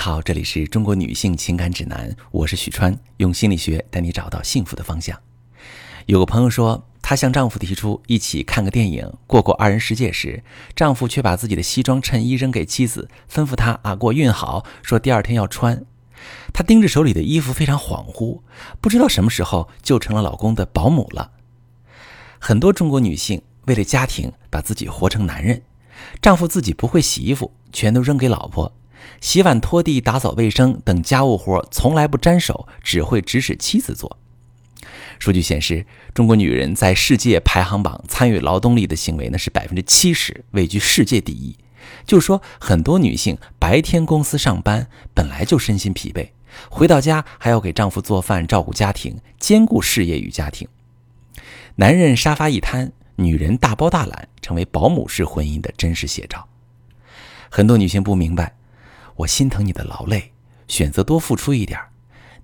好，这里是中国女性情感指南，我是许川，用心理学带你找到幸福的方向。有个朋友说，她向丈夫提出一起看个电影，过过二人世界时，丈夫却把自己的西装衬衣扔给妻子，吩咐她啊给我熨好，说第二天要穿。她盯着手里的衣服，非常恍惚，不知道什么时候就成了老公的保姆了。很多中国女性为了家庭，把自己活成男人，丈夫自己不会洗衣服，全都扔给老婆。洗碗、拖地、打扫卫生等家务活从来不沾手，只会指使妻子做。数据显示，中国女人在世界排行榜参与劳动力的行为呢是百分之七十，位居世界第一。就是说，很多女性白天公司上班本来就身心疲惫，回到家还要给丈夫做饭、照顾家庭，兼顾事业与家庭。男人沙发一摊，女人大包大揽，成为保姆式婚姻的真实写照。很多女性不明白。我心疼你的劳累，选择多付出一点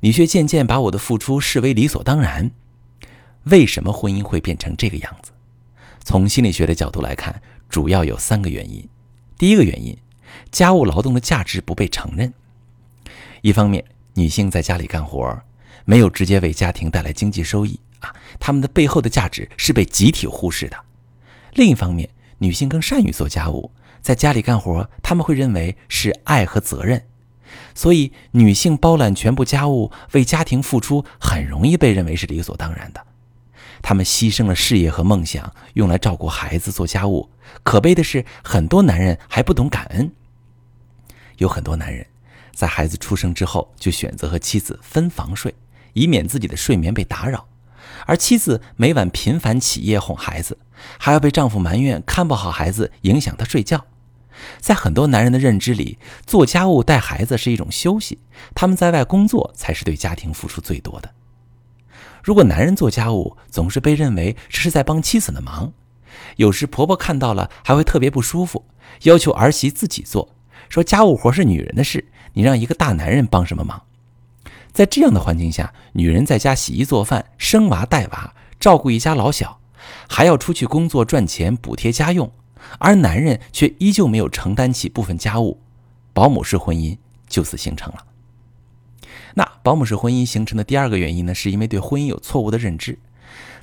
你却渐渐把我的付出视为理所当然。为什么婚姻会变成这个样子？从心理学的角度来看，主要有三个原因。第一个原因，家务劳动的价值不被承认。一方面，女性在家里干活，没有直接为家庭带来经济收益啊，她们的背后的价值是被集体忽视的。另一方面，女性更善于做家务。在家里干活，他们会认为是爱和责任，所以女性包揽全部家务、为家庭付出，很容易被认为是理所当然的。他们牺牲了事业和梦想，用来照顾孩子、做家务。可悲的是，很多男人还不懂感恩。有很多男人在孩子出生之后就选择和妻子分房睡，以免自己的睡眠被打扰，而妻子每晚频繁起夜哄孩子，还要被丈夫埋怨看不好孩子，影响他睡觉。在很多男人的认知里，做家务、带孩子是一种休息，他们在外工作才是对家庭付出最多的。如果男人做家务总是被认为这是在帮妻子的忙，有时婆婆看到了还会特别不舒服，要求儿媳自己做，说家务活是女人的事，你让一个大男人帮什么忙？在这样的环境下，女人在家洗衣做饭、生娃带娃、照顾一家老小，还要出去工作赚钱补贴家用。而男人却依旧没有承担起部分家务，保姆式婚姻就此形成了。那保姆式婚姻形成的第二个原因呢，是因为对婚姻有错误的认知。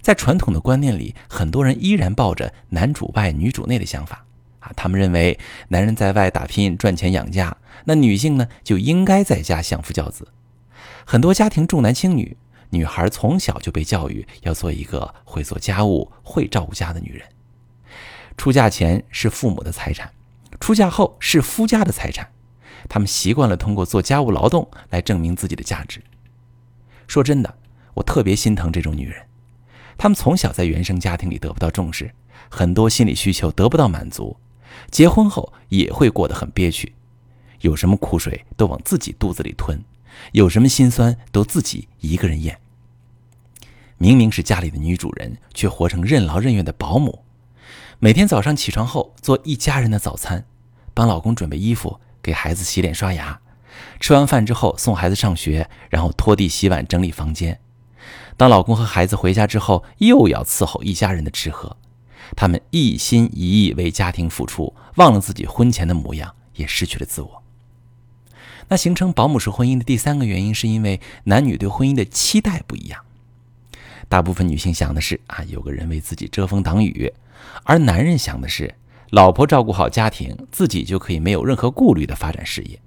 在传统的观念里，很多人依然抱着男主外女主内的想法啊，他们认为男人在外打拼赚钱养家，那女性呢就应该在家相夫教子。很多家庭重男轻女，女孩从小就被教育要做一个会做家务、会照顾家的女人。出嫁前是父母的财产，出嫁后是夫家的财产。他们习惯了通过做家务劳动来证明自己的价值。说真的，我特别心疼这种女人。她们从小在原生家庭里得不到重视，很多心理需求得不到满足，结婚后也会过得很憋屈。有什么苦水都往自己肚子里吞，有什么心酸都自己一个人咽。明明是家里的女主人，却活成任劳任怨的保姆。每天早上起床后做一家人的早餐，帮老公准备衣服，给孩子洗脸刷牙。吃完饭之后送孩子上学，然后拖地洗碗整理房间。当老公和孩子回家之后，又要伺候一家人的吃喝。他们一心一意为家庭付出，忘了自己婚前的模样，也失去了自我。那形成保姆式婚姻的第三个原因，是因为男女对婚姻的期待不一样。大部分女性想的是啊，有个人为自己遮风挡雨，而男人想的是，老婆照顾好家庭，自己就可以没有任何顾虑的发展事业。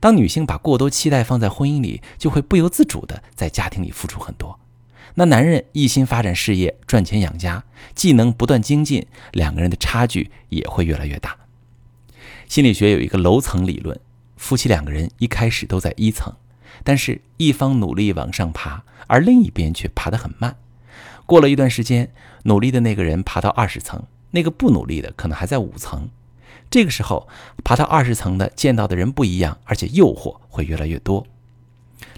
当女性把过多期待放在婚姻里，就会不由自主的在家庭里付出很多。那男人一心发展事业，赚钱养家，技能不断精进，两个人的差距也会越来越大。心理学有一个楼层理论，夫妻两个人一开始都在一层。但是，一方努力往上爬，而另一边却爬得很慢。过了一段时间，努力的那个人爬到二十层，那个不努力的可能还在五层。这个时候，爬到二十层的见到的人不一样，而且诱惑会越来越多。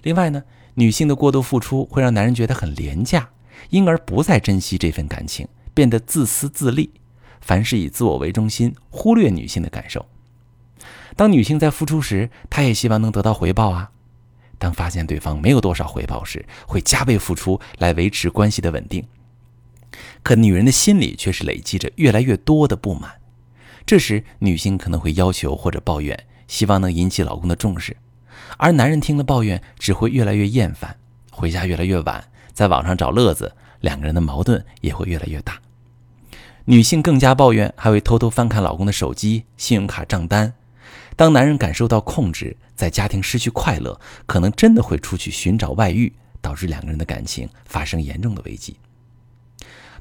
另外呢，女性的过度付出会让男人觉得很廉价，因而不再珍惜这份感情，变得自私自利，凡事以自我为中心，忽略女性的感受。当女性在付出时，她也希望能得到回报啊。当发现对方没有多少回报时，会加倍付出来维持关系的稳定。可女人的心里却是累积着越来越多的不满。这时，女性可能会要求或者抱怨，希望能引起老公的重视，而男人听了抱怨只会越来越厌烦，回家越来越晚，在网上找乐子，两个人的矛盾也会越来越大。女性更加抱怨，还会偷偷翻看老公的手机、信用卡账单。当男人感受到控制，在家庭失去快乐，可能真的会出去寻找外遇，导致两个人的感情发生严重的危机。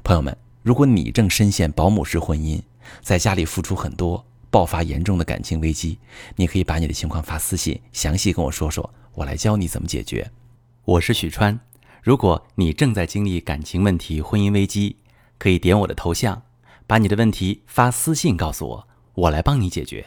朋友们，如果你正深陷保姆式婚姻，在家里付出很多，爆发严重的感情危机，你可以把你的情况发私信，详细跟我说说，我来教你怎么解决。我是许川，如果你正在经历感情问题、婚姻危机，可以点我的头像，把你的问题发私信告诉我，我来帮你解决。